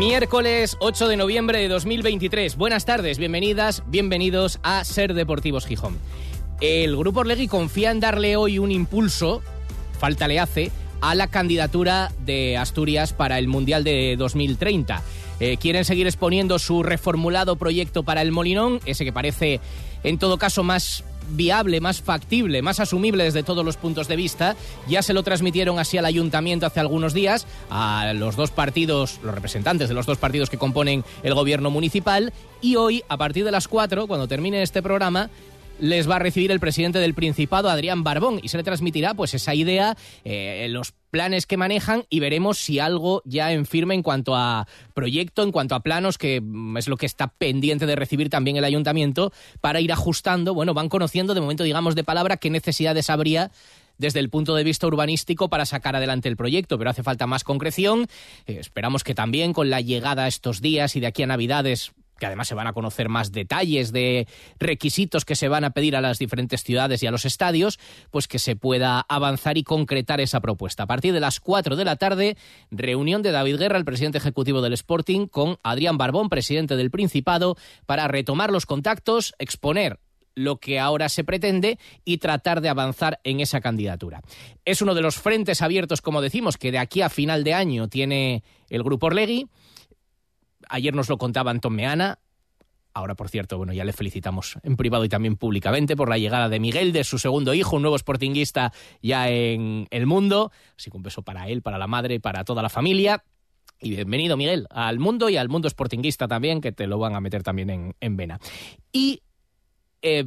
Miércoles 8 de noviembre de 2023. Buenas tardes, bienvenidas, bienvenidos a Ser Deportivos Gijón. El Grupo Orlegui confía en darle hoy un impulso, falta le hace, a la candidatura de Asturias para el Mundial de 2030. Eh, quieren seguir exponiendo su reformulado proyecto para el Molinón, ese que parece en todo caso más viable, más factible, más asumible desde todos los puntos de vista. Ya se lo transmitieron así al ayuntamiento hace algunos días, a los dos partidos, los representantes de los dos partidos que componen el gobierno municipal, y hoy, a partir de las 4, cuando termine este programa, les va a recibir el presidente del Principado, Adrián Barbón, y se le transmitirá pues esa idea, eh, los planes que manejan y veremos si algo ya en firme en cuanto a proyecto, en cuanto a planos, que mm, es lo que está pendiente de recibir también el ayuntamiento, para ir ajustando, bueno, van conociendo de momento, digamos, de palabra qué necesidades habría desde el punto de vista urbanístico para sacar adelante el proyecto, pero hace falta más concreción. Eh, esperamos que también con la llegada estos días y de aquí a Navidades que además se van a conocer más detalles de requisitos que se van a pedir a las diferentes ciudades y a los estadios, pues que se pueda avanzar y concretar esa propuesta. A partir de las 4 de la tarde, reunión de David Guerra, el presidente ejecutivo del Sporting, con Adrián Barbón, presidente del Principado, para retomar los contactos, exponer lo que ahora se pretende y tratar de avanzar en esa candidatura. Es uno de los frentes abiertos, como decimos, que de aquí a final de año tiene el Grupo Orlegui Ayer nos lo contaba Antón Meana. Ahora, por cierto, bueno, ya le felicitamos en privado y también públicamente por la llegada de Miguel, de su segundo hijo, un nuevo sportinguista ya en el mundo. Así que un beso para él, para la madre, para toda la familia. Y bienvenido, Miguel, al mundo y al mundo sportinguista también, que te lo van a meter también en, vena. Y eh,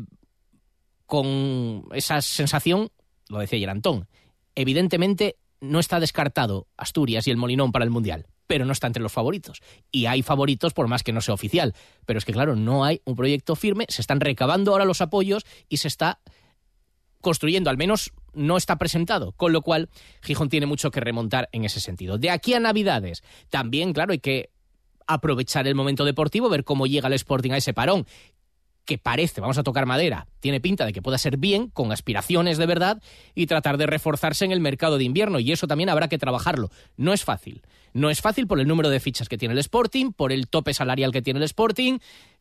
con esa sensación, lo decía ayer Antón, evidentemente no está descartado Asturias y el Molinón para el Mundial pero no está entre los favoritos. Y hay favoritos por más que no sea oficial. Pero es que, claro, no hay un proyecto firme, se están recabando ahora los apoyos y se está construyendo, al menos no está presentado, con lo cual Gijón tiene mucho que remontar en ese sentido. De aquí a Navidades, también, claro, hay que aprovechar el momento deportivo, ver cómo llega el Sporting a ese parón que parece, vamos a tocar madera, tiene pinta de que pueda ser bien, con aspiraciones de verdad, y tratar de reforzarse en el mercado de invierno. Y eso también habrá que trabajarlo. No es fácil. No es fácil por el número de fichas que tiene el Sporting, por el tope salarial que tiene el Sporting,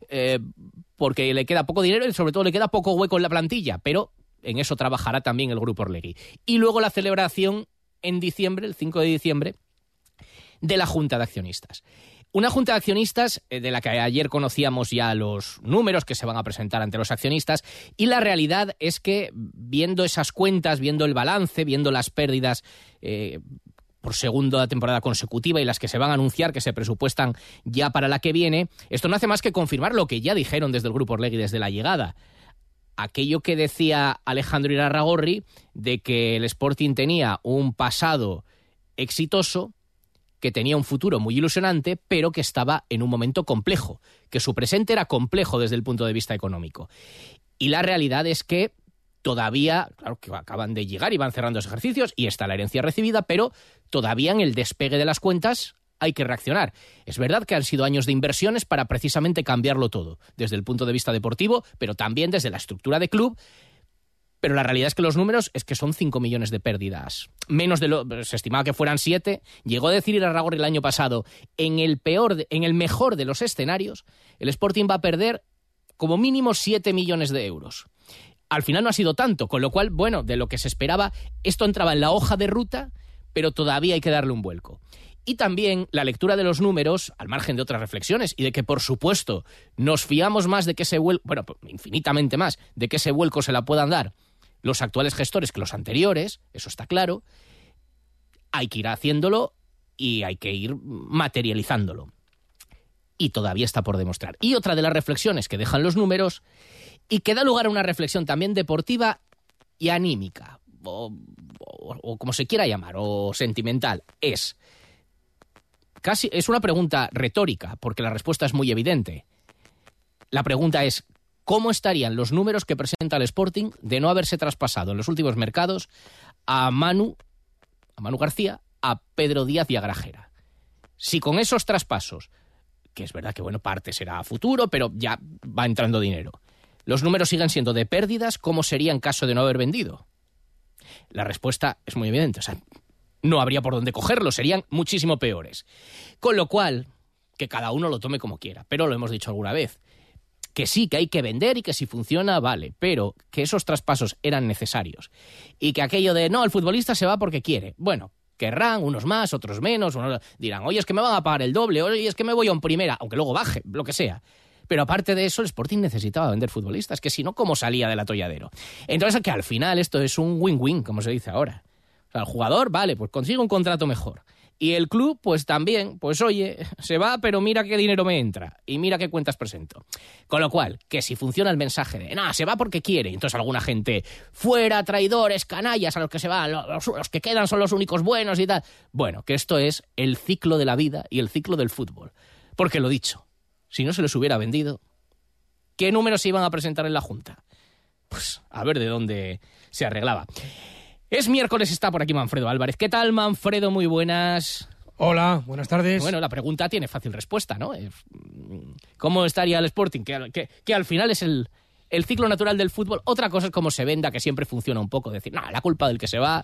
eh, porque le queda poco dinero y sobre todo le queda poco hueco en la plantilla. Pero en eso trabajará también el Grupo Orlegui. Y luego la celebración en diciembre, el 5 de diciembre, de la Junta de Accionistas. Una junta de accionistas eh, de la que ayer conocíamos ya los números que se van a presentar ante los accionistas y la realidad es que viendo esas cuentas, viendo el balance, viendo las pérdidas eh, por segunda temporada consecutiva y las que se van a anunciar que se presupuestan ya para la que viene, esto no hace más que confirmar lo que ya dijeron desde el Grupo Orlegui desde la llegada. Aquello que decía Alejandro Irarragorri de que el Sporting tenía un pasado exitoso, que tenía un futuro muy ilusionante, pero que estaba en un momento complejo, que su presente era complejo desde el punto de vista económico. Y la realidad es que todavía, claro que acaban de llegar y van cerrando los ejercicios y está la herencia recibida, pero todavía en el despegue de las cuentas hay que reaccionar. Es verdad que han sido años de inversiones para precisamente cambiarlo todo, desde el punto de vista deportivo, pero también desde la estructura de club pero la realidad es que los números es que son 5 millones de pérdidas. Menos de lo se estimaba que fueran 7. Llegó a decir Irarragor el año pasado, en el peor en el mejor de los escenarios, el Sporting va a perder como mínimo 7 millones de euros. Al final no ha sido tanto, con lo cual, bueno, de lo que se esperaba, esto entraba en la hoja de ruta, pero todavía hay que darle un vuelco. Y también la lectura de los números, al margen de otras reflexiones, y de que, por supuesto, nos fiamos más de que ese vuelco, bueno, infinitamente más, de que ese vuelco se la puedan dar los actuales gestores que los anteriores, eso está claro, hay que ir haciéndolo y hay que ir materializándolo. Y todavía está por demostrar. Y otra de las reflexiones que dejan los números y que da lugar a una reflexión también deportiva y anímica, o, como se quiera llamar, o sentimental, es casi es una pregunta retórica, porque la respuesta es muy evidente. La pregunta es cómo estarían los números que presenta el Sporting de no haberse traspasado en los últimos mercados a Manu, a Manu García, a Pedro Díaz y a Grajera. Si con esos traspasos, que es verdad que bueno, parte será a futuro, pero ya va entrando dinero, los números siguen siendo de pérdidas, ¿cómo sería en caso de no haber vendido? La respuesta es muy evidente, o sea, no habría por dónde cogerlo, serían muchísimo peores. Con lo cual, que cada uno lo tome como quiera, pero lo hemos dicho alguna vez, que sí, que hay que vender y que si funciona, vale, pero que esos traspasos eran necesarios. Y que aquello de, no, el futbolista se va porque quiere. Bueno, querrán, unos más, otros menos, unos dirán, oye, es que me van a pagar el doble, oye, es que me voy a un primera, aunque luego baje, lo que sea. Pero aparte de eso, el Sporting necesitaba vender futbolistas, que si no, ¿cómo salía del atolladero? Entonces, que al final esto es un win-win, como se dice ahora. O sea, el jugador, vale, pues consigue un contrato mejor. Y el club, pues también, pues oye, se va, pero mira qué dinero me entra y mira qué cuentas presento. Con lo cual, que si funciona el mensaje de, nada, se va porque quiere, entonces alguna gente, fuera, traidores, canallas, a los que se van, los, los, que quedan son los únicos buenos y tal. Bueno, que esto es el ciclo de la vida y el ciclo del fútbol. Porque lo dicho, si no se les hubiera vendido, ¿qué números se iban a presentar en la Junta? Pues a ver de dónde se arreglaba. Es miércoles, está por aquí Manfredo Álvarez. ¿Qué tal, Manfredo? Muy buenas. Hola, buenas tardes. Bueno, la pregunta tiene fácil respuesta, ¿no? ¿Cómo estaría el Sporting? Que, que, que al final es el, el, ciclo natural del fútbol. Otra cosa es cómo se venda, que siempre funciona un poco. Decir, no, la culpa del que se va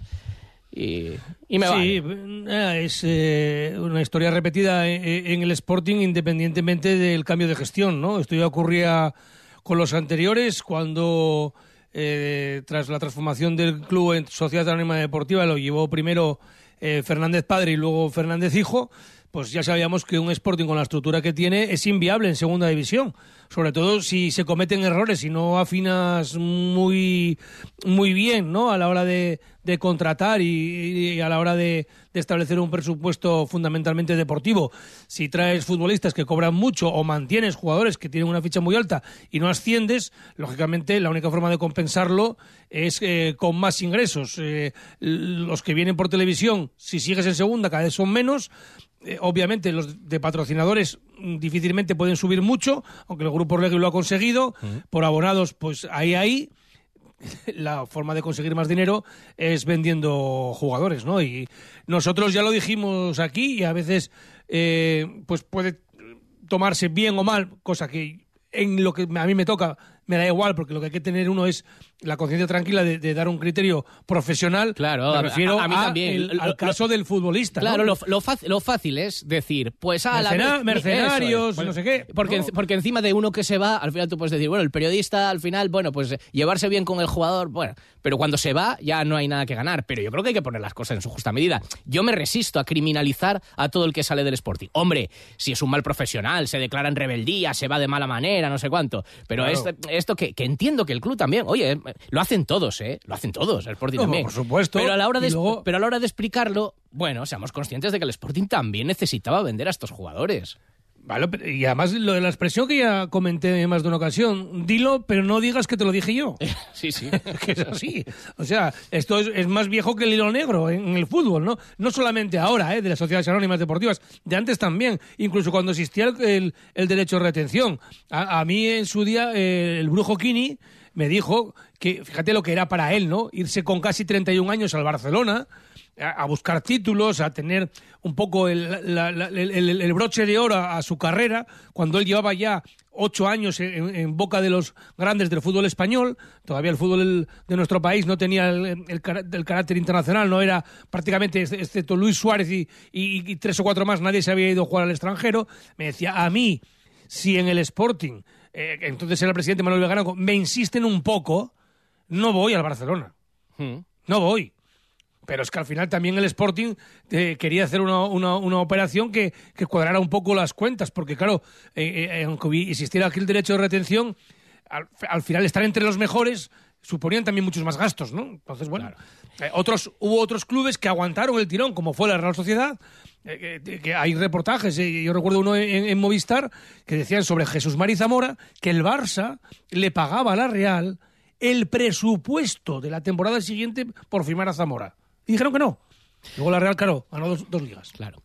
y, y me sí, vale. es eh, una historia repetida en, en, el Sporting independientemente del cambio de gestión, ¿no? Esto ya ocurría con los anteriores cuando eh, tras la transformación del club en Sociedad Anónima Deportiva, lo llevó primero eh, Fernández Padre y luego Fernández Hijo, pues ya sabíamos que un Sporting con la estructura que tiene es inviable en segunda división, sobre todo si se cometen errores y no afinas muy, muy bien ¿no? a la hora de, de contratar y, y, a la hora de, de, establecer un presupuesto fundamentalmente deportivo. Si traes futbolistas que cobran mucho o mantienes jugadores que tienen una ficha muy alta y no asciendes, lógicamente la única forma de compensarlo es eh, con más ingresos. Eh, los que vienen por televisión, si sigues en segunda, cada vez son menos eh, obviamente los de patrocinadores difícilmente pueden subir mucho, aunque el Grupo Regio lo ha conseguido. Uh -huh. Por abonados, pues ahí, ahí. La forma de conseguir más dinero es vendiendo jugadores, ¿no? Y nosotros ya lo dijimos aquí y a veces, eh, pues puede tomarse bien o mal, cosa que en lo que a mí me toca me da igual, porque lo que hay que tener uno es la conciencia tranquila de, de, dar un criterio profesional. Claro, me refiero a, a mí también. El, al caso lo, del futbolista. Claro, ¿no? lo, lo, fácil, lo, fácil, es decir, pues a Mercena, la mercenarios, bueno, no sé qué. Porque, no. porque encima de uno que se va, al final tú puedes decir, bueno, el periodista al final, bueno, pues llevarse bien con el jugador, bueno, pero cuando se va ya no hay nada que ganar. Pero yo creo que hay que poner las cosas en su justa medida. Yo me resisto a criminalizar a todo el que sale del Sporting. Hombre, si es un mal profesional, se declara en rebeldía, se va de mala manera, no sé cuánto. Pero Claro. esto, esto que, que entiendo que el club también, oye, lo hacen todos, ¿eh? Lo hacen todos, el Sporting No, también. por supuesto. Pero a la hora de, luego- pero a la hora de explicarlo, bueno, seamos conscientes de que el Sporting también necesitaba vender a estos jugadores. Vale, y además lo de la expresión que ya comenté en más de una ocasión, dilo, pero no digas que te lo dije yo. Sí, sí. que es así. O sea, esto es, es más viejo que el hilo negro en, en el fútbol, ¿no? No solamente ahora, ¿eh? de las sociedades anónimas deportivas, de antes también, incluso cuando existía el, el- el derecho de retención. A, a mí en su día, eh, el brujo Kini me dijo que, fíjate lo que era para él, ¿no? Irse con casi 31 años al Barcelona. A, buscar títulos, a tener un poco el, el- broche de oro a, su carrera, cuando él llevaba ya ocho años en, boca de los grandes del fútbol español. Todavía el fútbol de nuestro país no tenía el, carácter internacional, no era prácticamente, ex- excepto Luis Suárez y, y- y tres o cuatro más, nadie se había ido a jugar al extranjero. Me decía, a mí, si en el Sporting, eh, entonces era el presidente Manuel Vegano, me insisten un poco, no voy al Barcelona. Hmm. No voy. Pero es que al final también el Sporting eh, quería hacer una, una- una operación que, que cuadrara un poco las cuentas, porque claro, eh, aunque existiera aquí el derecho de retención, al, al final estar entre los mejores suponían también muchos más gastos, ¿no? Entonces, bueno, otros, hubo otros clubes que aguantaron el tirón, como fue la Real Sociedad, eh, que, hay reportajes, eh, yo recuerdo uno en, Movistar, que decían sobre Jesús Mari Zamora, que el Barça le pagaba a la Real el presupuesto de la temporada siguiente por firmar a Zamora. Y dijeron que no. Luego la Real, claro, ganó dos, ligas. Claro.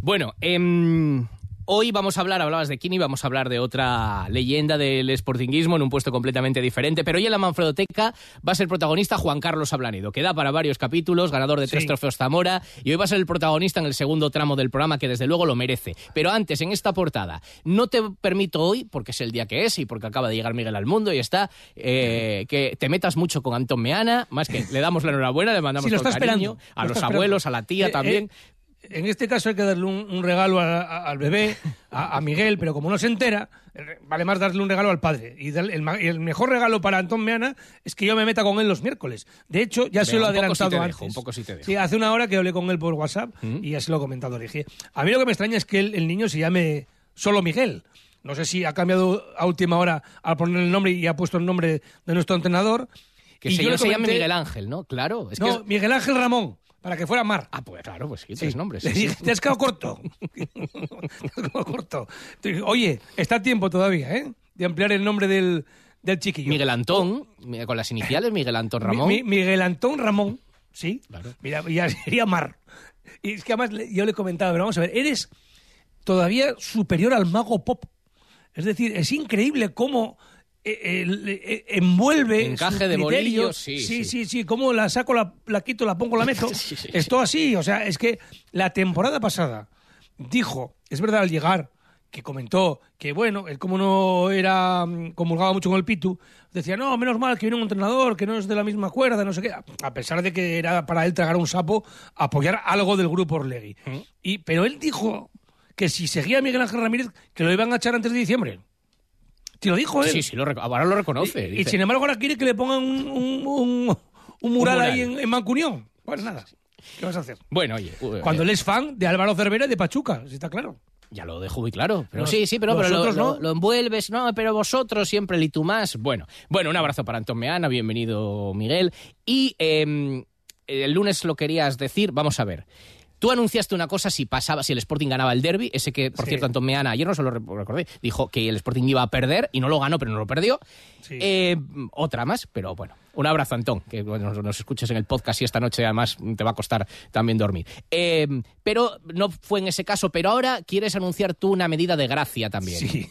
Bueno, em, Hoy vamos a hablar, hablabas de Kini, vamos a hablar de otra leyenda del sportinguismo en un puesto completamente diferente, pero hoy en la Manfredoteca va a ser protagonista Juan Carlos Ablanido, que da para varios capítulos, ganador de tres trofeos Zamora, y hoy va a ser el protagonista en el segundo tramo del programa, que desde luego lo merece. Pero antes, en esta portada, no te permito hoy, porque es el día que es y porque acaba de llegar Miguel al mundo y está, eh, que te metas mucho con Antón Meana, más que le damos la enhorabuena, le mandamos Sí, lo está cariño, esperando, a lo los abuelos, esperando. a la tía Eh, también. eh, en este caso hay que darle un, un regalo a- a- al bebé, a, a Miguel, pero como no se entera, vale más darle un regalo al padre. Y el, el mejor regalo para Antón Meana es que yo me meta con él los miércoles. De hecho, ya se lo he sí adelantado antes. dejo, un poco sí te dejo. Sí, hace una hora que hablé con él por WhatsApp Mm. y ya se lo he comentado. Le dije, a mí lo que me extraña es que el, el niño se llame solo Miguel. No sé si ha cambiado a última hora al poner el nombre y ha puesto el nombre de nuestro entrenador. Que Y se, yo se llame Miguel Ángel, ¿no? Claro. Es que no, es- Miguel Ángel Ramón, para que fuera Mar. Ah, pues claro, pues sí, Sí. tres nombres. Sí, sí. Te has quedado corto. Te has quedado corto. Oye, está a tiempo todavía, ¿eh? De ampliar el nombre del, del chiquillo. Miguel Antón, con las iniciales, Miguel Antón Ramón. mi- Miguel Antón Ramón, sí. Claro. Mira, ya sería Mar. Y es que además yo le comentaba, pero vamos a ver, eres todavía superior al mago pop. Es decir, es increíble cómo envuelve Encaje de bolillos, sí, sí, sí. sí, cómo la saco, la, la quito, la pongo, la meto. Sí, sí, es todo así, o sea, es que la temporada pasada dijo, es verdad al llegar, que comentó que bueno, él como no era mm, comulgaba mucho con el Pitu, decía, no, menos mal que viene un entrenador que no es de la misma cuerda, no sé qué, a pesar de que era para él tragar un sapo, apoyar algo del grupo Orlegui. Y, pero él dijo que si seguía Miguel Ángel Ramírez, que lo iban a echar antes de diciembre. Te lo dijo él. Sí, sí, lo ahora lo reconoce. Y, sin embargo ahora quiere que le pongan un, un, un- un mural, ahí en, en Mancunión. Pues nada, ¿qué vas a hacer? Bueno, oye, uh, Cuando eh, él es fan de Álvaro Cervera y de Pachuca, si está claro. ya lo dejo muy claro. Pero sí, sí, pero, pero lo, no. lo envuelves. No, pero vosotros siempre el y tú más. Bueno, bueno, un abrazo para Antón Meana, bienvenido Miguel. Y eh, el lunes lo querías decir, vamos a ver. Tú anunciaste una cosa si pasaba, si el Sporting ganaba el derby, ese que, por Sí. cierto, Antón Meana, ayer no se lo re- recordé, dijo que el Sporting iba a perder y no lo ganó, pero no lo perdió. Sí. Eh, otra más, pero bueno. Un abrazo, Antón, que bueno, nos, escuches en el podcast y esta noche además te va a costar también dormir. Eh, pero no fue en ese caso, pero ahora quieres anunciar tú una medida de gracia también. Sí.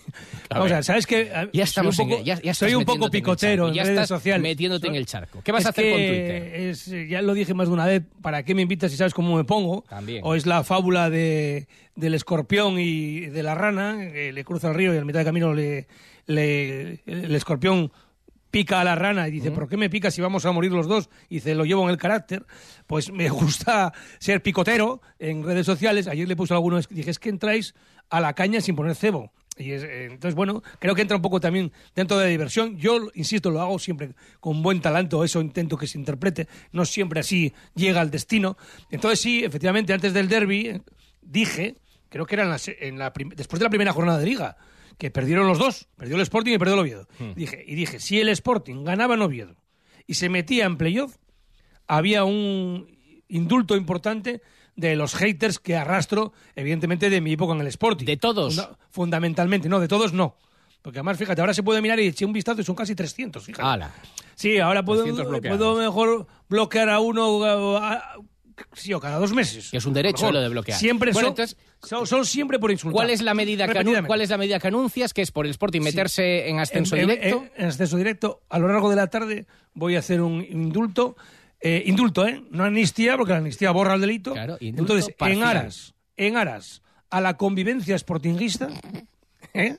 A Vamos a ver. ¿sabes qué? Ya soy un estamos en poco, el- ya- ya soy un poco en picotero charco, en, ya redes estás sociales. metiéndote en el charco. ¿Qué vas a hacer con Twitter? es- ya lo dije más de una vez, ¿para qué me invitas si sabes cómo me pongo? También. O es la fábula de, del escorpión y de la rana, que le cruza el río y a mitad de camino le, le- el escorpión pica a la rana y dice, ¿por qué me pica si vamos a morir los dos? Y dice, lo llevo en el carácter. Pues me gusta ser picotero en redes sociales. Ayer le puse a algunos, dije, es que entráis a la caña sin poner cebo. Y es, eh, entonces, bueno, creo que entra un poco también dentro de la diversión. Yo, insisto, lo hago siempre con buen talento, eso intento que se interprete. No siempre así llega al destino. Entonces, sí, efectivamente, antes del derby eh, dije, creo que era en la en la después de la primera jornada de liga, que perdieron los dos, perdió el Sporting y perdió el Oviedo. Dije, y dije, si el Sporting ganaba en Oviedo y se metía en playoff, había un indulto importante de los haters que arrastro, evidentemente, de mi época en el Sporting. ¿De todos? Funda- fundamentalmente, no, de todos no. Porque además, fíjate, ahora se puede mirar y eché un vistazo y son casi 300. Fíjate. Ala. Sí, ahora puedo, 300 bloqueados. puedo mejor bloquear a uno a- a- sí, o cada dos meses. Que es un derecho, lo de bloquear. Siempre Bueno, son, entonces- son, son siempre por insultar. ¿Cuál es la medida que anu- cuál es la medida que anuncias que es por el Sporting meterse en ascenso En- en- directo? En, en ascenso directo. A lo largo de la tarde voy a hacer un indulto. Eh, indulto, ¿eh? No amnistía, porque la amnistía borra el delito. Claro, indulto Entonces, en aras, en aras a la convivencia sportinguista, ¿eh?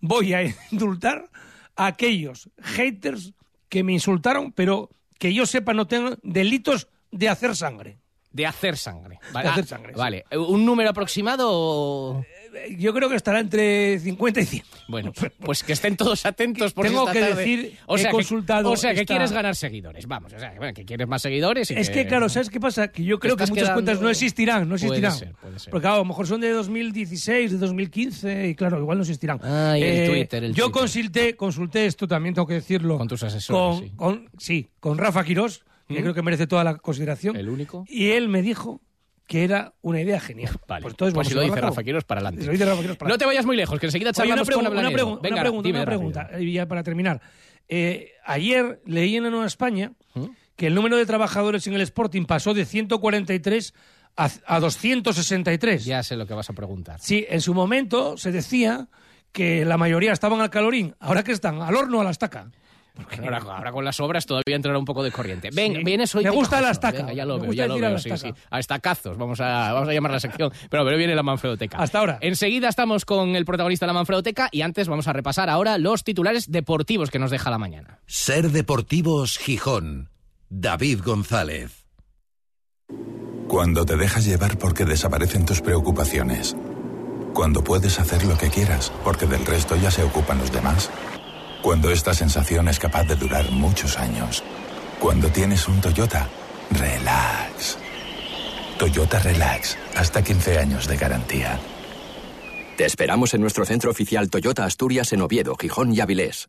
voy a indultar a aquellos haters que me insultaron, pero que yo sepa no tengan delitos de hacer sangre. De hacer sangre. Vale, De hacer ah, sangre. Vale. ¿Un número aproximado o...? Eh, Yo creo que estará entre 50 y 100. Bueno, pues que estén todos atentos por Tengo esta que tarde. decir, o he sea, consultado Que, o sea, que quieres ganar seguidores. Vamos, o sea, que, bueno, que quieres más seguidores. y Es que, claro, ¿sabes qué pasa? Que yo creo que muchas quedando- cuentas no existirán, no Puede existirán. ser, puede ser. Porque claro, a lo mejor son de 2016, de 2015, y claro, igual no existirán. Ay, el Twitter, el yo Twitter. consulté, consulté esto, también tengo que decirlo. Con tus asesores, Con, sí. con- sí, con Rafa Quirós, que creo que merece toda la consideración. ¿El único? Y él me dijo que era una idea genial. Vale, Pues entonces pues si lo dice Rafa para adelante. Si lo dice Rafa para No te vayas muy lejos, que enseguida Oye, una, charlamos con pregu- una, pregu- Venga, una pregunta, una pregunta, y ya para terminar. Eh, ayer leí en la Nueva España que el número de trabajadores en el Sporting pasó de 143 a, a 263. Ya sé lo que vas a preguntar. Sí, en su momento se decía que la mayoría estaban al calorín. Ahora que están al horno o a la estaca. Porque ahora, ahora con las obras todavía entrará un poco de corriente. Venga, Sí. vienes hoy Me gusta la estaca. Venga, ya lo Me veo, gusta ya lo a veo, la sí, sí. A estacazos, vamos a, vamos a llamar la sección. Pero, pero viene la Manfredoteca. Hasta ahora. Enseguida estamos con el protagonista de la Manfredoteca y antes vamos a repasar ahora los titulares deportivos que nos deja la mañana. Ser Deportivos Gijón. David González. Cuando te dejas llevar porque desaparecen tus preocupaciones. Cuando puedes hacer lo que quieras porque del resto ya se ocupan los demás. Cuando esta sensación es capaz de durar muchos años. Cuando tienes un Toyota, relax. Toyota Relax, hasta 15 años de garantía. Te esperamos en nuestro centro oficial Toyota Asturias en Oviedo, Gijón y Avilés.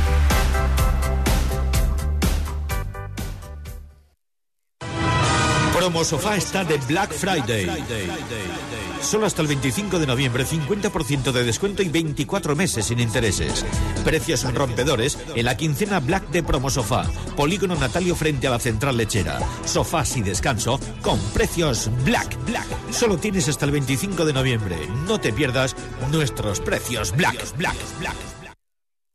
Sofá está de Black Friday. Solo hasta el 25 de noviembre, 50% de descuento y 24 meses sin intereses. Precios rompedores en la quincena Black de Promo Sofá. Polígono Natalio frente a la central lechera. Sofás y descanso con precios Black. Black. Solo tienes hasta el 25 de noviembre. No te pierdas nuestros precios Black. Black. Black.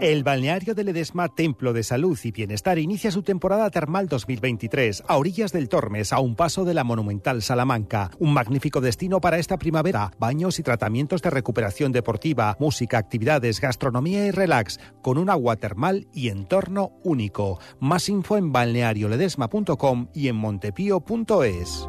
El balneario de Ledesma, Templo de Salud y Bienestar, inicia su temporada termal 2023 a orillas del Tormes, a un paso de la monumental Salamanca. Un magnífico destino para esta primavera. Baños y tratamientos de recuperación deportiva, música, actividades, gastronomía y relax, con un agua termal y entorno único. Más info en balnearioledesma.com y en montepío.es.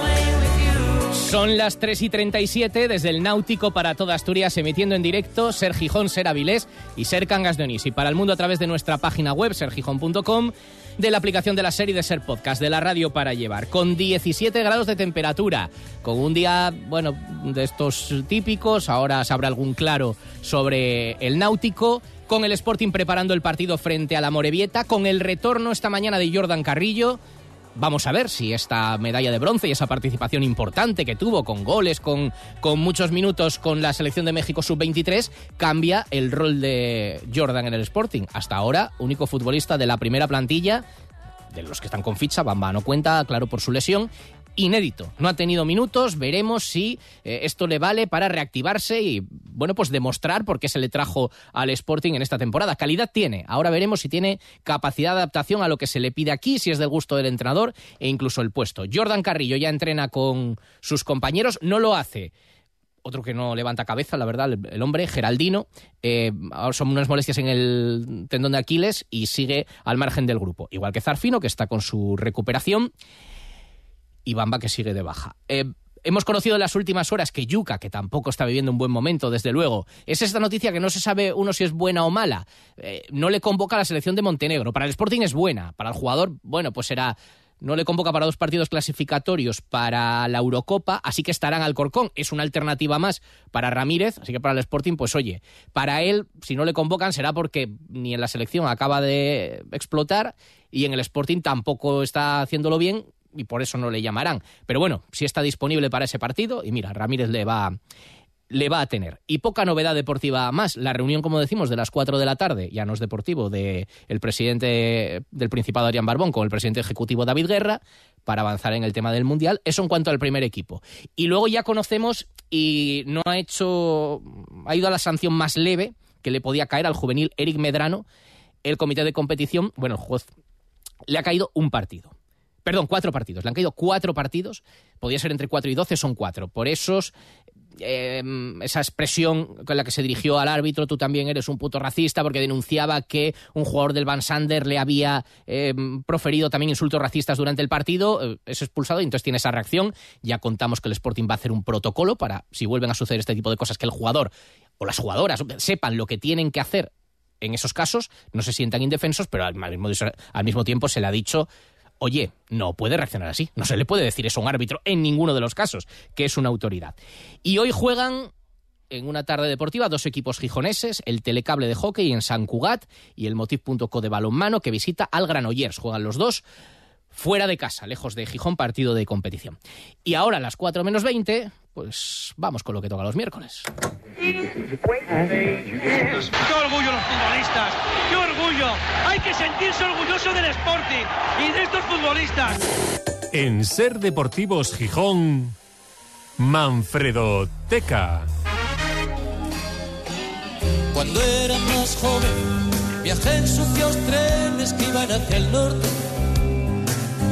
Son las 3 y 37 desde el Náutico para toda Asturias, emitiendo en directo Ser Gijón, Ser Avilés y Ser Cangas de Onís. Y para el mundo a través de nuestra página web, sergijón.com, de la aplicación de la serie de Ser Podcast, de la radio para llevar, con 17 grados de temperatura, con un día, bueno, de estos típicos, ahora se habrá algún claro sobre el Náutico, con el Sporting preparando el partido frente a la Morevieta, con el retorno esta mañana de Jordan Carrillo, Vamos a ver si esta medalla de bronce y esa participación importante que tuvo con goles, con, con muchos minutos con la selección de México sub-23, cambia el rol de Jordan en el Sporting. Hasta ahora, único futbolista de la primera plantilla, de los que están con ficha, Bamba no cuenta, claro, por su lesión, inédito. No ha tenido minutos, veremos si eh, esto le vale para reactivarse y, bueno, pues demostrar por qué se le trajo al Sporting en esta temporada. Calidad tiene. Ahora veremos si tiene capacidad de adaptación a lo que se le pide aquí, si es del gusto del entrenador e incluso el puesto. Jordan Carrillo ya entrena con sus compañeros, no lo hace otro que no levanta cabeza, la verdad, el, hombre, Geraldino, eh, son unas molestias en el tendón de Aquiles y sigue al margen del grupo. Igual que Zarfino, que está con su recuperación y Bamba que sigue de baja. Eh, hemos conocido en las últimas horas que Yuka, que tampoco está viviendo un buen momento, desde luego, es esta noticia que no se sabe uno si es buena o mala. Eh, no le convoca a la selección de Montenegro. Para el Sporting es buena. Para el jugador, bueno, pues será no le convoca para dos partidos clasificatorios para la Eurocopa, así que estarán al Corcón. Es una alternativa más para Ramírez, así que para el Sporting, pues oye, para él, si no le convocan, será porque ni en la selección acaba de explotar y en el Sporting tampoco está haciéndolo bien y por eso no le llamarán. Pero bueno, si está disponible para ese partido, y mira, Ramírez le va le va a tener. Y poca novedad deportiva más. La reunión, como decimos, de las 4 de la tarde, ya no es deportivo, del presidente del Principado, Adrián Barbón, con el presidente ejecutivo David Guerra, para avanzar en el tema del Mundial. Eso en cuanto al primer equipo. Y luego ya conocemos, y no ha hecho, ha ido a la sanción más leve que le podía caer al juvenil Eric Medrano, el comité de competición, bueno, el juez le ha caído un partido. Perdón, cuatro partidos. Le han caído cuatro partidos. Podía ser entre cuatro y doce, son cuatro. Por esos eh, esa expresión con la que se dirigió al árbitro, tú también eres un puto racista, porque denunciaba que un jugador del Van Sander le había eh, proferido también insultos racistas durante el partido, eh, es expulsado y entonces tiene esa reacción. Ya contamos que el Sporting va a hacer un protocolo para, si vuelven a suceder este tipo de cosas, que el jugador o las jugadoras sepan lo que tienen que hacer en esos casos, no se sientan indefensos, pero al mismo tiempo se le ha dicho oye, no puede reaccionar así. No se le puede decir eso a un árbitro en ninguno de los casos, que es una autoridad. Y hoy juegan en una tarde deportiva dos equipos gijoneses, el Telecable de hockey en San Cugat y el Motiv.co de balonmano que visita al Granollers. Juegan los dos fuera de casa, lejos de Gijón, partido de competición. Y ahora a las 4 menos 20, pues vamos con lo que toca los miércoles. ¡Qué orgullo los futbolistas! ¡Qué orgullo! Hay que sentirse orgulloso del Sporting y de estos futbolistas. En Ser Deportivos Gijón, Manfredo Teca. Cuando era más joven, viajé en sucios trenes que iban hacia el norte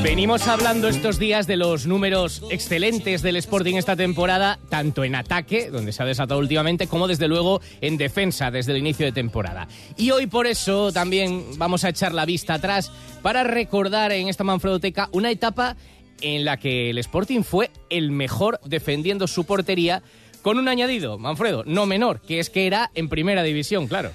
Venimos hablando estos días de los números excelentes del Sporting esta temporada, tanto en ataque, donde se ha desatado últimamente, como desde luego en defensa desde el inicio de temporada. Y hoy por eso también vamos a echar la vista atrás para recordar en esta Manfredoteca una etapa en la que el Sporting fue el mejor defendiendo su portería, con un añadido, Manfredo, no menor, que es que era en primera división, claro.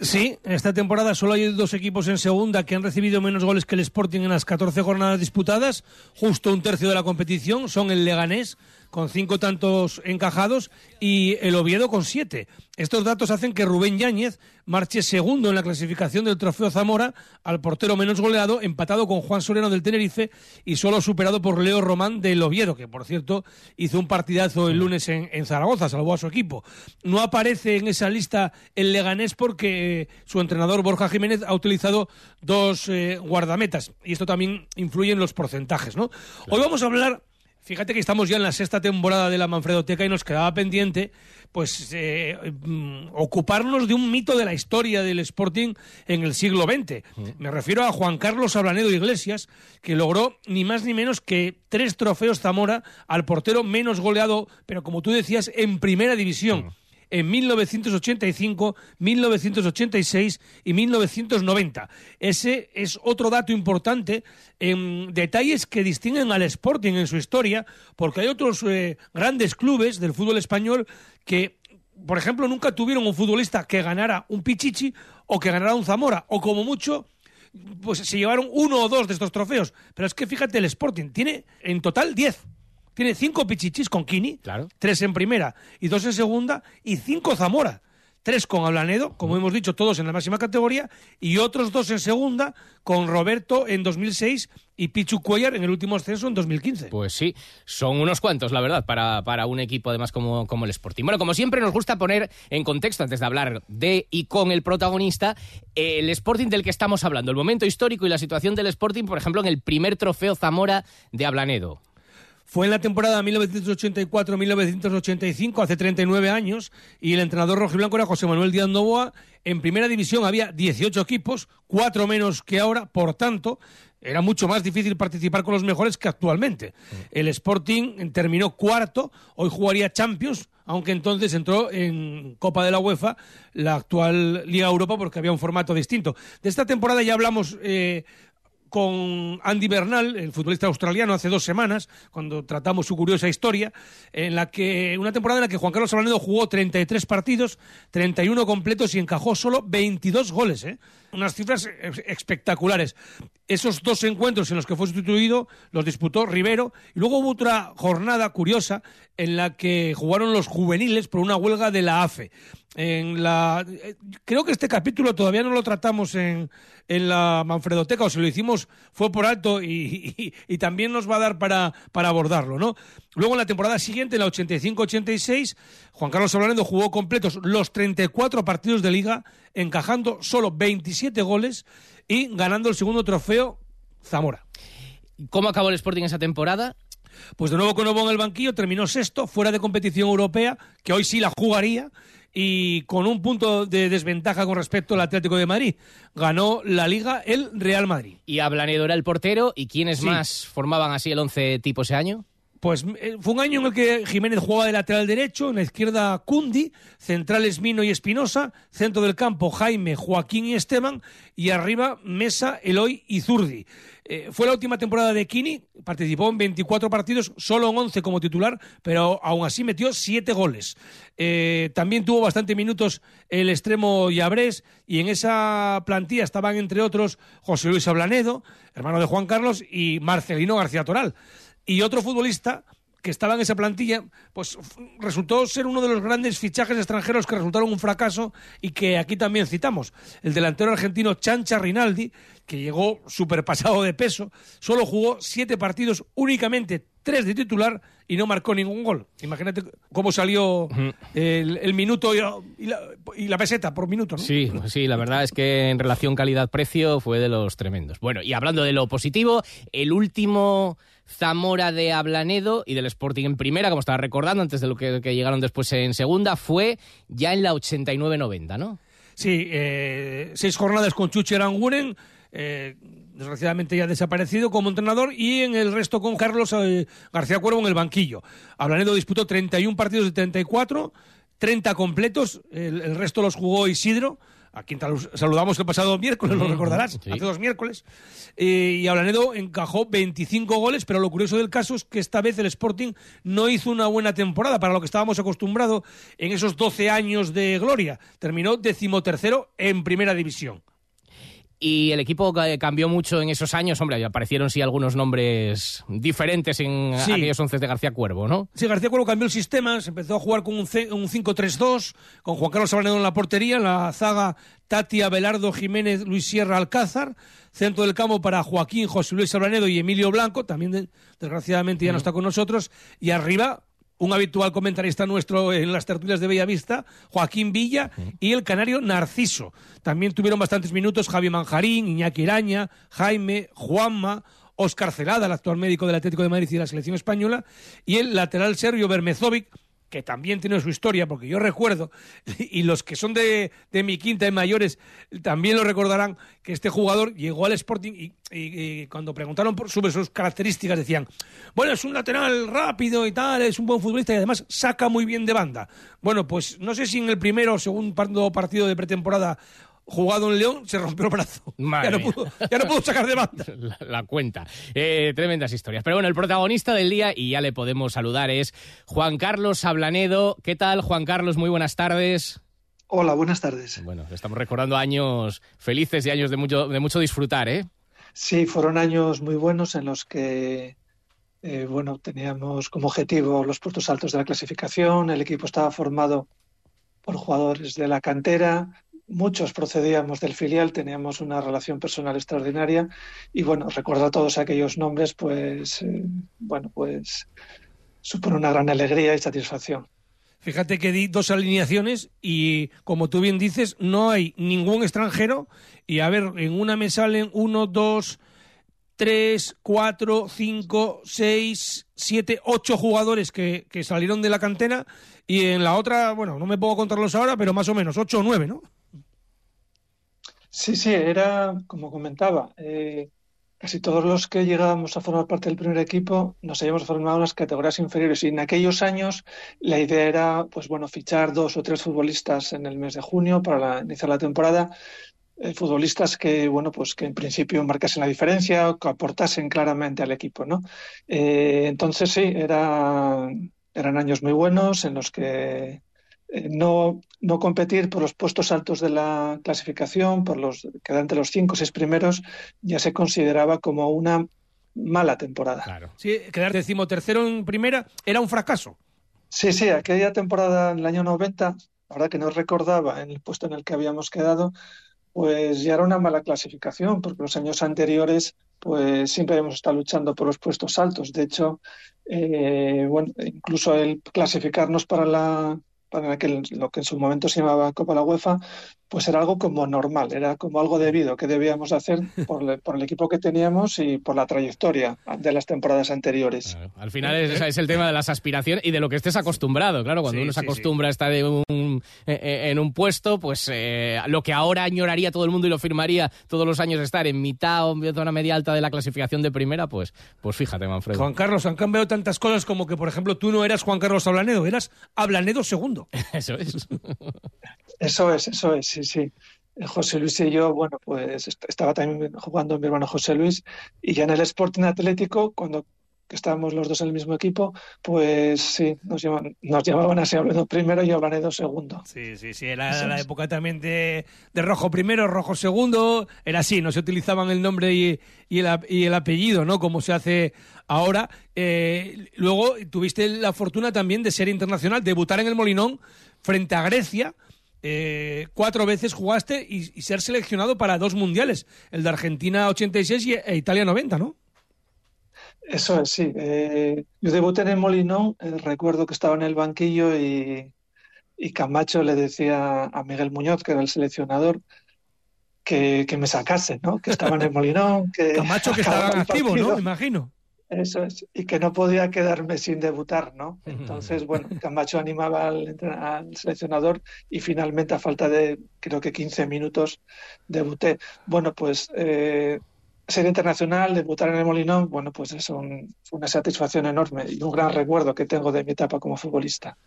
Sí, esta temporada solo hay dos equipos en segunda que han recibido menos goles que el Sporting en las 14 jornadas disputadas, justo un tercio de la competición, son el Leganés con cinco tantos encajados y el Oviedo con siete. Estos datos hacen que Rubén Yáñez marche segundo en la clasificación del Trofeo Zamora al portero menos goleado, empatado con Juan Soreno del Tenerife y solo superado por Leo Román del Oviedo, que por cierto hizo un partidazo el lunes en, Zaragoza, salvó a su equipo. No aparece en esa lista el Leganés porque eh, su entrenador Borja Jiménez ha utilizado dos eh, guardametas y esto también influye en los porcentajes. ¿no? Hoy vamos a hablar Fíjate que estamos ya en la sexta temporada de la Manfredoteca y nos quedaba pendiente pues eh, mm, ocuparnos de un mito de la historia del Sporting en el siglo XX. Me refiero a Juan Carlos Ablanedo Iglesias, que logró ni más ni menos que tres trofeos Zamora al portero menos goleado, pero como tú decías, en primera división en 1985, 1986 y 1990. Ese es otro dato importante en detalles que distinguen al Sporting en su historia, porque hay otros eh, grandes clubes del fútbol español que por ejemplo, nunca tuvieron un futbolista que ganara un Pichichi o que ganara un Zamora, o como mucho, pues se llevaron uno o dos de estos trofeos. Pero es que fíjate, el Sporting tiene en total diez tiene cinco pichichis con Kini, tres en primera y dos en segunda, y cinco Zamora. Tres con Ablanedo, como hemos dicho, todos en la máxima categoría, y otros dos en segunda, con Roberto en 2006 y Pichu Cuellar en el último ascenso en 2015. Pues sí, son unos cuantos, la verdad, para, para un equipo además como, como el Sporting. Bueno, como siempre nos gusta poner en contexto, antes de hablar de y con el protagonista, el Sporting del que estamos hablando, el momento histórico y la situación del Sporting, por ejemplo, en el primer trofeo Zamora de Ablanedo. Fue en la temporada 1984-1985, hace 39 años, y el entrenador rojiblanco era José Manuel Díaz Novoa. En primera división había 18 equipos, cuatro menos que ahora, por tanto, era mucho más difícil participar con los mejores que actualmente. El Sporting terminó cuarto, hoy jugaría Champions, aunque entonces entró en Copa de la UEFA, la actual Liga Europa, porque había un formato distinto. De esta temporada ya hablamos eh, con Andy Bernal, el futbolista australiano, hace dos semanas, cuando tratamos su curiosa historia, en la que una temporada en la que Juan Carlos Ablanedo jugó 33 partidos, 31 completos y encajó solo 22 goles, ¿eh? Unas cifras espectaculares. esos dos encuentros en los que fue sustituido los disputó Rivero. Y luego hubo otra jornada curiosa en la que jugaron los juveniles por una huelga de la AFE. En la, eh, creo que este capítulo todavía no lo tratamos en, en la Manfredoteca, o si lo hicimos fue por alto y, y, también nos va a dar para, para abordarlo, ¿no? Luego en la temporada siguiente, en la 85-86, Juan Carlos Ablanedo jugó completos los 34 partidos de liga, encajando solo 27 goles y ganando el segundo trofeo Zamora. ¿Cómo acabó el Sporting esa temporada? Pues de nuevo con Novo en el banquillo, terminó sexto, fuera de competición europea, que hoy sí la jugaría, y con un punto de desventaja con respecto al Atlético de Madrid. Ganó la Liga el Real Madrid. Y Ablanedo era el portero, ¿y quiénes más formaban así el once tipo ese año? Pues eh, fue un año en el que Jiménez jugaba de lateral derecho, en la izquierda Cundi, centrales Mino y Espinosa, centro del campo Jaime, Joaquín y Esteban, y arriba Mesa, Eloy y Zurdi. Eh, fue la última temporada de Kini, participó en 24 partidos, solo en 11 como titular, pero aún así metió 7 goles. Eh, también tuvo bastante minutos el extremo Yabrés, y en esa plantilla estaban entre otros José Luis Ablanedo, hermano de Juan Carlos, y Marcelino García Toral. Y otro futbolista que estaba en esa plantilla, pues resultó ser uno de los grandes fichajes extranjeros que resultaron un fracaso y que aquí también citamos. El delantero argentino Chancha Rinaldi, que llegó superpasado de peso, solo jugó siete partidos, únicamente tres de titular y no marcó ningún gol. Imagínate cómo salió el, minuto y la, peseta por minuto. ¿no? Sí, sí, la verdad es que en relación calidad-precio fue de los tremendos. Bueno, y hablando de lo positivo, el último Zamora de Ablanedo y del Sporting en primera, como estaba recordando antes de lo que, llegaron después en segunda, fue ya en la 89-90, ¿no? Sí, eh, seis jornadas con Chuchi Aranguren, eh, desgraciadamente ya desaparecido como entrenador, y en el resto con Carlos eh, García Cuervo en el banquillo. Ablanedo disputó 31 partidos de 34, 30 completos, el resto los jugó Isidro, a quien saludamos el pasado miércoles, lo recordarás, hace dos miércoles. Eh, y Ablanedo encajó 25 goles, pero lo curioso del caso es que esta vez el Sporting no hizo una buena temporada para lo que estábamos acostumbrados en esos 12 años de gloria. Terminó decimotercero en primera división. Y el equipo cambió mucho en esos años. Hombre, aparecieron sí algunos nombres diferentes en aquellos once de García Cuervo, ¿no? Sí, García Cuervo cambió el sistema, se empezó a jugar con un, un 5-3-2, con Juan Carlos Sabanedo en la portería, en la zaga Tati Abelardo Jiménez, Luis Sierra Alcázar, centro del campo para Joaquín, José Luis Sabanedo y Emilio Blanco, también desgraciadamente ya no está con nosotros, y arriba un habitual comentarista nuestro en las tertulias de Bellavista, Joaquín Villa, y el canario Narciso. También tuvieron bastantes minutos Javi Manjarín, Iñaki Iraña, Jaime, Juanma, Oscar Celada, el actual médico del Atlético de Madrid y de la selección española, y el lateral Sergio Bermezovic, que también tiene su historia, porque yo recuerdo, y los que son de, de mi quinta y mayores también lo recordarán, que este jugador llegó al Sporting y, cuando preguntaron por, sobre sus características decían, bueno, es un lateral rápido y tal, es un buen futbolista y además saca muy bien de banda. Bueno, pues no sé si en el primero o segundo partido de pretemporada jugado en León, se rompió el brazo. ya, no pudo, sacar de banda. La, cuenta. Eh, tremendas historias. Pero bueno, el protagonista del día, y ya le podemos saludar, es Juan Carlos Ablanedo. ¿Qué tal, Juan Carlos? Muy buenas tardes. Hola, buenas tardes. Bueno, estamos recordando años felices y años de mucho, de mucho disfrutar, ¿eh? Sí, fueron años muy buenos en los que, eh, bueno, teníamos como objetivo los puestos altos de la clasificación, el equipo estaba formado por jugadores de la cantera, muchos procedíamos del filial, teníamos una relación personal extraordinaria y bueno, recuerdo a todos aquellos nombres, pues eh, bueno, pues supone una gran alegría y satisfacción. Fíjate que di dos alineaciones y como tú bien dices, no hay ningún extranjero y a ver, en una me salen uno, dos, tres, cuatro, cinco, seis, siete, ocho jugadores que, que salieron de la cantera y en la otra, bueno, no me puedo contarlos ahora, pero más o menos ocho o nueve, ¿no? Sí, sí, era como comentaba. Eh, casi todos los que llegábamos a formar parte del primer equipo nos habíamos formado en las categorías inferiores y en aquellos años la idea era, pues bueno, fichar dos o tres futbolistas en el mes de junio para iniciar la temporada. Eh, futbolistas que, bueno, pues que en principio marcasen la diferencia o que aportasen claramente al equipo, ¿no? Eh, entonces sí, era, eran años muy buenos en los que eh, no, no competir por los puestos altos de la clasificación, por los quedar entre los cinco o seis primeros, ya se consideraba como una mala temporada. Claro. Sí, quedar decimotercero en primera era un fracaso. Sí, sí, aquella temporada en el año 90, la verdad que no recordaba en el puesto en el que habíamos quedado, pues ya era una mala clasificación, porque los años anteriores pues siempre hemos estado luchando por los puestos altos. De hecho, eh, bueno, incluso el clasificarnos para la para aquel, lo que en su momento se llamaba Copa la UEFA, pues era algo como normal, era como algo debido que debíamos hacer por, el equipo que teníamos y por la trayectoria de las temporadas anteriores. Al final es, el tema de las aspiraciones y de lo que estés acostumbrado. Claro, cuando uno se acostumbra a estar en un, eh, eh, en un puesto, pues eh, lo que ahora añoraría todo el mundo y lo firmaría todos los años estar en mitad o en zona media alta de la clasificación de primera, pues, pues fíjate, Manfredo. Juan Carlos, han cambiado tantas cosas como que, por ejemplo, tú no eras Juan Carlos Ablanedo, eras Ablanedo segundo. Eso es. Eso es, eso es, sí, sí. José Luis y yo, bueno, pues estaba también jugando mi hermano José Luis y ya en el Sporting Atlético, cuando estábamos los dos en el mismo equipo, pues sí, nos llamaban, nos llamaban así, primero y Ablanedo segundo. Sí, sí, sí, era la época también de, Rojo primero, Rojo segundo, era así, no se utilizaban el nombre y, y, el, apellido, ¿no? Como se hace ahora. Eh, luego tuviste la fortuna también de ser internacional, debutar en el Molinón frente a Grecia, eh, cuatro veces jugaste y, ser seleccionado para dos mundiales, el de Argentina 86 y, e Italia 90, ¿no? Eso es, sí. Eh, yo debuté en el Molinón, eh, recuerdo que estaba en el banquillo y, Camacho le decía a Miguel Muñoz, que era el seleccionador, que, me sacase, ¿no? Que estaba en el Molinón. Que Camacho que estaba activo, ¿no? Me imagino. Eso es, y que no podía quedarme sin debutar, ¿no? Entonces, bueno, Camacho animaba al, seleccionador y finalmente a falta de creo que 15 minutos debuté. Bueno, pues eh, ser internacional, debutar en el Molinón, bueno, pues es una satisfacción enorme y un gran recuerdo que tengo de mi etapa como futbolista.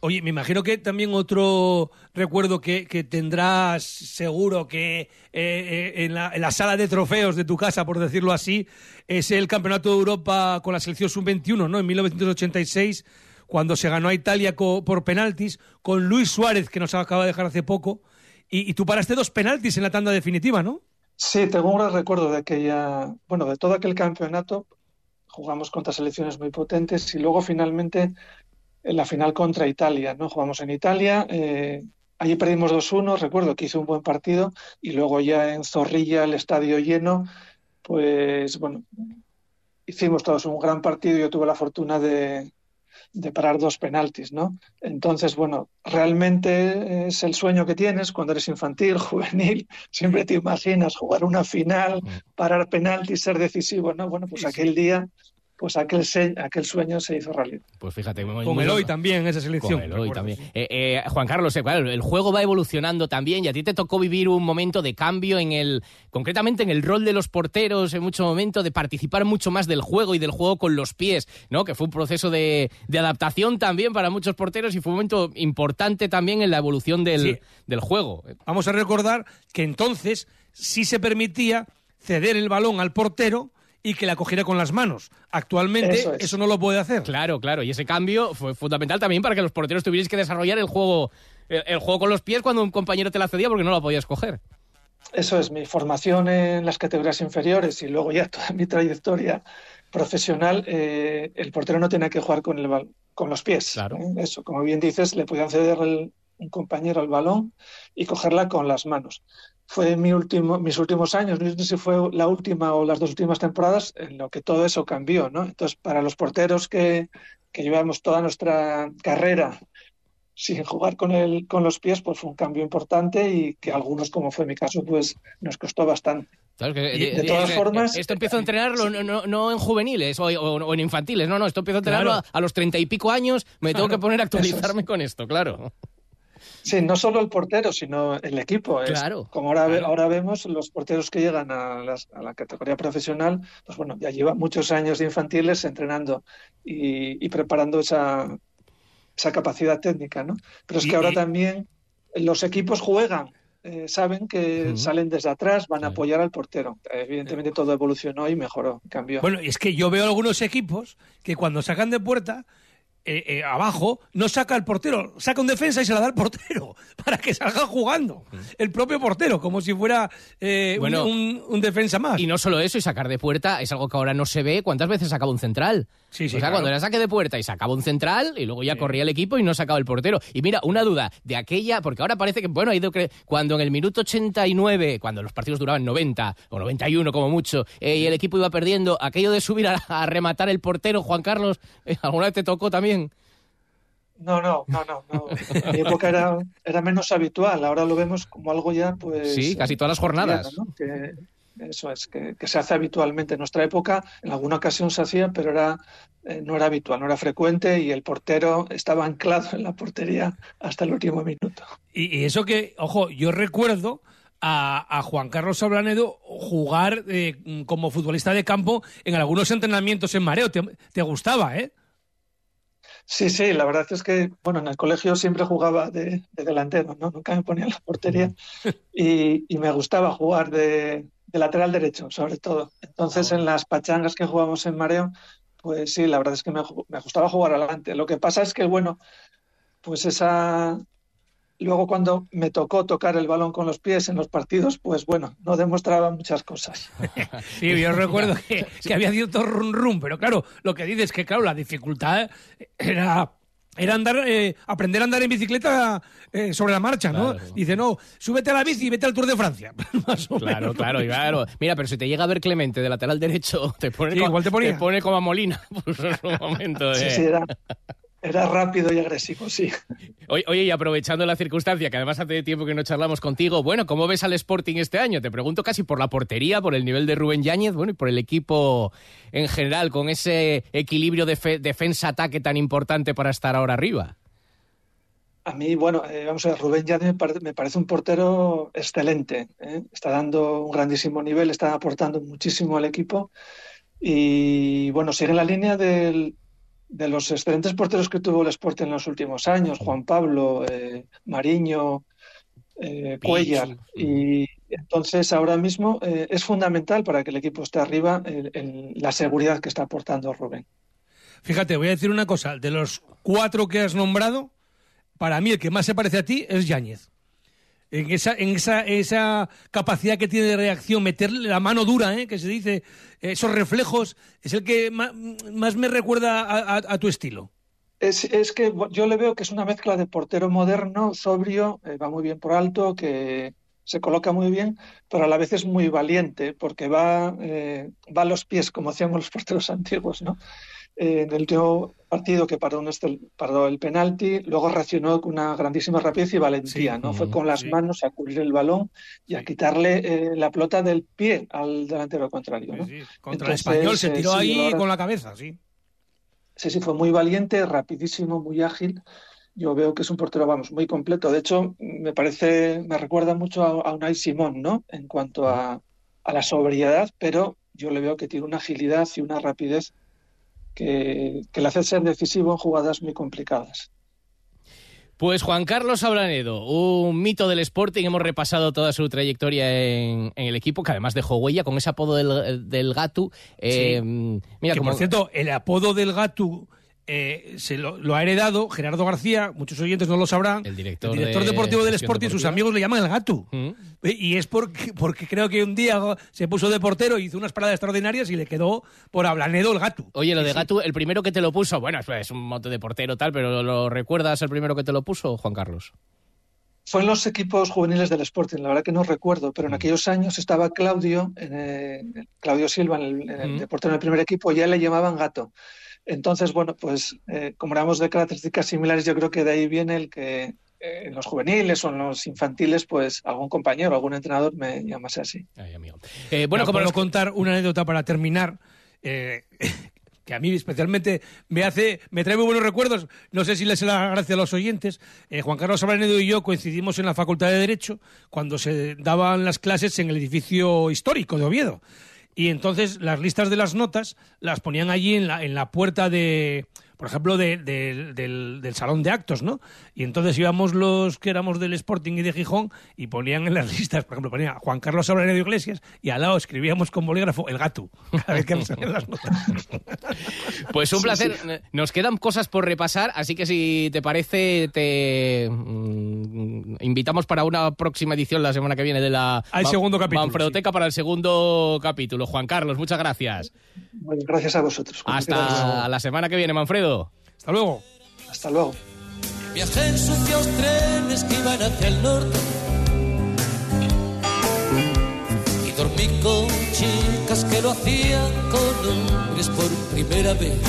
Oye, me imagino que también otro recuerdo que, tendrás seguro que eh, eh, en, la, sala de trofeos de tu casa, por decirlo así, es el Campeonato de Europa con la selección sub-21, ¿no? En 1986, cuando se ganó a Italia por penaltis, con Luis Suárez, que nos acaba de dejar hace poco, y, tú paraste dos penaltis en la tanda definitiva, ¿no? Sí, tengo un gran recuerdo de aquella, bueno, de todo aquel campeonato. Jugamos contra selecciones muy potentes y luego finalmente en la final contra Italia, ¿no? Jugamos en Italia, eh, allí perdimos 2-1, recuerdo que hice un buen partido y luego ya en Zorrilla, el estadio lleno, pues bueno, hicimos todos un gran partido yo tuve la fortuna de, de parar dos penaltis, ¿no? Entonces, bueno, realmente es el sueño que tienes cuando eres infantil, juvenil, siempre te imaginas jugar una final, mm. parar penaltis, ser decisivo, ¿no? Bueno, pues aquel día pues aquel, aquel sueño se hizo realidad. Pues fíjate. Con Eloy también, esa selección. Con Eloy también. Eh, eh, Juan Carlos, eh, el juego va evolucionando también y a ti te tocó vivir un momento de cambio en el, concretamente en el rol de los porteros, en mucho momento de participar mucho más del juego y del juego con los pies, ¿no? Que fue un proceso de, adaptación también para muchos porteros y fue un momento importante también en la evolución del, del juego. Vamos a recordar que entonces sí se permitía ceder el balón al portero y que la cogiera con las manos. Actualmente eso, no lo puede hacer. Claro, claro. Y ese cambio fue fundamental también para que los porteros tuvierais que desarrollar el juego, el, juego con los pies cuando un compañero te la cedía porque no lo podías coger. Eso es, mi formación en las categorías inferiores y luego ya toda mi trayectoria profesional, eh, el portero no tiene que jugar con, el, con los pies. Claro. ¿eh? Eso, como bien dices, le podían ceder un compañero al balón y cogerla con las manos fue mi último, mis últimos años, no sé si fue la última o las dos últimas temporadas, en lo que todo eso cambió, ¿no? Entonces, para los porteros que, que llevamos toda nuestra carrera sin jugar con el, con los pies, pues fue un cambio importante y que algunos, como fue mi caso, pues nos costó bastante. de todas formas, esto empiezo a entrenarlo no, en juveniles o, en infantiles, no, no, esto empiezo a entrenarlo a, los treinta y pico años, me tengo que poner a actualizarme con esto, claro. Sí, no solo el portero, sino el equipo. Claro. como ahora, ahora vemos, los porteros que llegan a, la categoría profesional, pues bueno, ya llevan muchos años de infantiles entrenando y, preparando esa, esa capacidad técnica, ¿no? Pero es que ahora también los equipos juegan eh, saben que salen desde atrás, van a apoyar al portero. Evidentemente todo evolucionó y mejoró, cambió. Bueno, y es que yo veo algunos equipos que cuando sacan de puerta eh, eh, abajo, no saca al portero, saca un defensa y se la da al portero para que salga jugando. El propio portero, como si fuera eh, Bueno, un, un defensa más. Y no solo eso, y sacar de puerta es algo que ahora no se ve. ¿Cuántas veces sacaba un central? Sí, sí, o sea, claro. cuando era saque de puerta y sacaba un central y luego ya corría el equipo y no sacaba el portero. Y mira, una duda de aquella, porque ahora parece que, bueno, ha ido cre- cuando en el minuto 89, cuando los partidos duraban 90 o 91 como mucho, eh, y el equipo iba perdiendo, aquello de subir a, a rematar el portero, Juan Carlos, eh, ¿alguna vez te tocó también? No, no, no, no, no. En mi época era, era menos habitual. Ahora lo vemos como algo ya, pues. Sí, casi todas las jornadas. cotidiano, ¿no? Que eso es, que, que se hace habitualmente. En nuestra época, en alguna ocasión se hacía, pero era, eh, no era habitual, no era frecuente y el portero estaba anclado en la portería hasta el último minuto. Y, y eso que, ojo, yo recuerdo a, a Juan Carlos Sablanedo jugar eh, como futbolista de campo en algunos entrenamientos en mareo. Te, te gustaba, ¿eh? Sí, sí, la verdad es que, bueno, en el colegio siempre jugaba de, de delantero, ¿no? Nunca me ponía en la portería y, y me gustaba jugar de, de lateral derecho, sobre todo. Entonces, en las pachangas que jugábamos en mareo, pues sí, la verdad es que me, me gustaba jugar adelante. Lo que pasa es que, bueno, pues esa... Luego cuando me tocó tocar el balón con los pies en los partidos, pues bueno, no demostraba muchas cosas. Sí, yo recuerdo que, que había cierto run run, pero claro, lo que dices es que, claro, la dificultad era, era andar, eh, aprender a andar en bicicleta eh, sobre la marcha, ¿no? Claro. Dice, no, súbete a la bici y vete al Tour de Francia. Más o Claro, menos. claro, claro. Mira, pero si te llega a ver Clemente de lateral derecho, te pone, Sí, co- igual te ponía. pone como a Molina. Pues en un momento Sí, sí, era, era rápido y agresivo, sí. Oye, y aprovechando la circunstancia, que además hace tiempo que no charlamos contigo, bueno, ¿cómo ves al Sporting este año? Te pregunto casi por la portería, por el nivel de Rubén Yáñez, bueno, y por el equipo en general, con ese equilibrio de defensa-ataque tan importante para estar ahora arriba. A mí, bueno, eh, vamos a ver, Rubén Yáñez me, pare- me parece un portero excelente. ¿eh? Está dando un grandísimo nivel, está aportando muchísimo al equipo. Y bueno, sigue la línea del- de los excelentes porteros que tuvo el Sporting en los últimos años: Juan Pablo, eh, Mariño, eh, Cuellar. Y entonces, ahora mismo eh, es fundamental para que el equipo esté arriba el- el- la seguridad que está aportando Rubén. Fíjate, voy a decir una cosa. De los cuatro que has nombrado, para mí el que más se parece a ti es Yáñez. En esa, en esa, esa capacidad que tiene de reacción, meterle la mano dura, ¿eh? que se dice, esos reflejos, es el que ma- más, me recuerda a, tu estilo. Es, es que yo le veo que es una mezcla de portero moderno, sobrio, eh, va muy bien por alto, que se coloca muy bien, pero a la vez es muy valiente, porque va, eh, va a los pies, como hacían los porteros antiguos, ¿no? Eh, en el último partido que paró, un estel- paró el penalti, luego reaccionó con una grandísima rapidez y valentía, Sí, ¿no? Fue con las sí. manos a cubrir el balón y a quitarle eh, la pelota del pie al delantero contrario, ¿no? Contra el Entonces, español se eh, tiró sí, ahí ahora- con la cabeza, sí. Sí, sí, fue muy valiente, rapidísimo, muy ágil. Yo veo que es un portero, vamos, muy completo. De hecho, me parece, me recuerda mucho a, a Unai Simón, ¿no? En cuanto a, a la sobriedad, pero yo le veo que tiene una agilidad y una rapidez que, que le hace ser decisivo en jugadas muy complicadas. Pues Juan Carlos Abranedo, un mito del Sporting, hemos repasado toda su trayectoria en, en el equipo, que además dejó huella con ese apodo del, del Gatu. Eh, Mira, que como- por cierto, el apodo del Gatu eh, se lo, lo ha heredado Gerardo García, muchos oyentes no lo sabrán. El director director de deportivo del Sporting, sus Deportiva. amigos le llaman el Gatu. Eh, Y es porque, porque creo que un día se puso de portero, hizo unas paradas extraordinarias y le quedó por Ablanedo el Gatu. Oye, lo de Gatu, el primero que te lo puso, bueno, es- un mote de portero tal, pero ¿lo recuerdas el primero que te lo puso, Juan Carlos? Fue en los equipos juveniles del Sporting, la verdad que no recuerdo, pero en aquellos años estaba Claudio, en, eh, Claudio Silva, en el, en el de portero en el primer equipo, y a él le llamaban Gato. Entonces, bueno, pues eh, como éramos de características similares, yo creo que de ahí viene el que eh, en los juveniles o en los infantiles, pues algún compañero, algún entrenador me llamase así. Eh, bueno, bueno, como nos- contar una anécdota para terminar, eh, que a mí especialmente me hace, me trae muy buenos recuerdos. No sé si les la gracia a los oyentes. Eh, Juan Carlos Abranedo y yo coincidimos en la Facultad de Derecho cuando se daban las clases en el edificio histórico de Oviedo. Y entonces las listas de las notas las ponían allí en la, en la puerta de, por ejemplo, de- de- del, del salón de actos, ¿no? Y entonces íbamos los que éramos del Sporting y de Gijón y ponían en las listas, por ejemplo, ponía Juan Carlos Aurelio Iglesias y al lado escribíamos con bolígrafo el gato, cada vez que nos salían las notas. Pues un Sí, placer. sí. Nos quedan cosas por repasar, así que si te parece, te mm, invitamos para una próxima edición la semana que viene de la Ma- segundo capítulo, Manfredoteca para el segundo capítulo. Juan Carlos, muchas gracias. Bueno, gracias a vosotros. Hasta la semana que viene, Manfredo. Hasta luego. Hasta luego. Viajé en sucios trenes que iban hacia el norte. Y dormí con chicas que lo hacían con hombres por primera vez.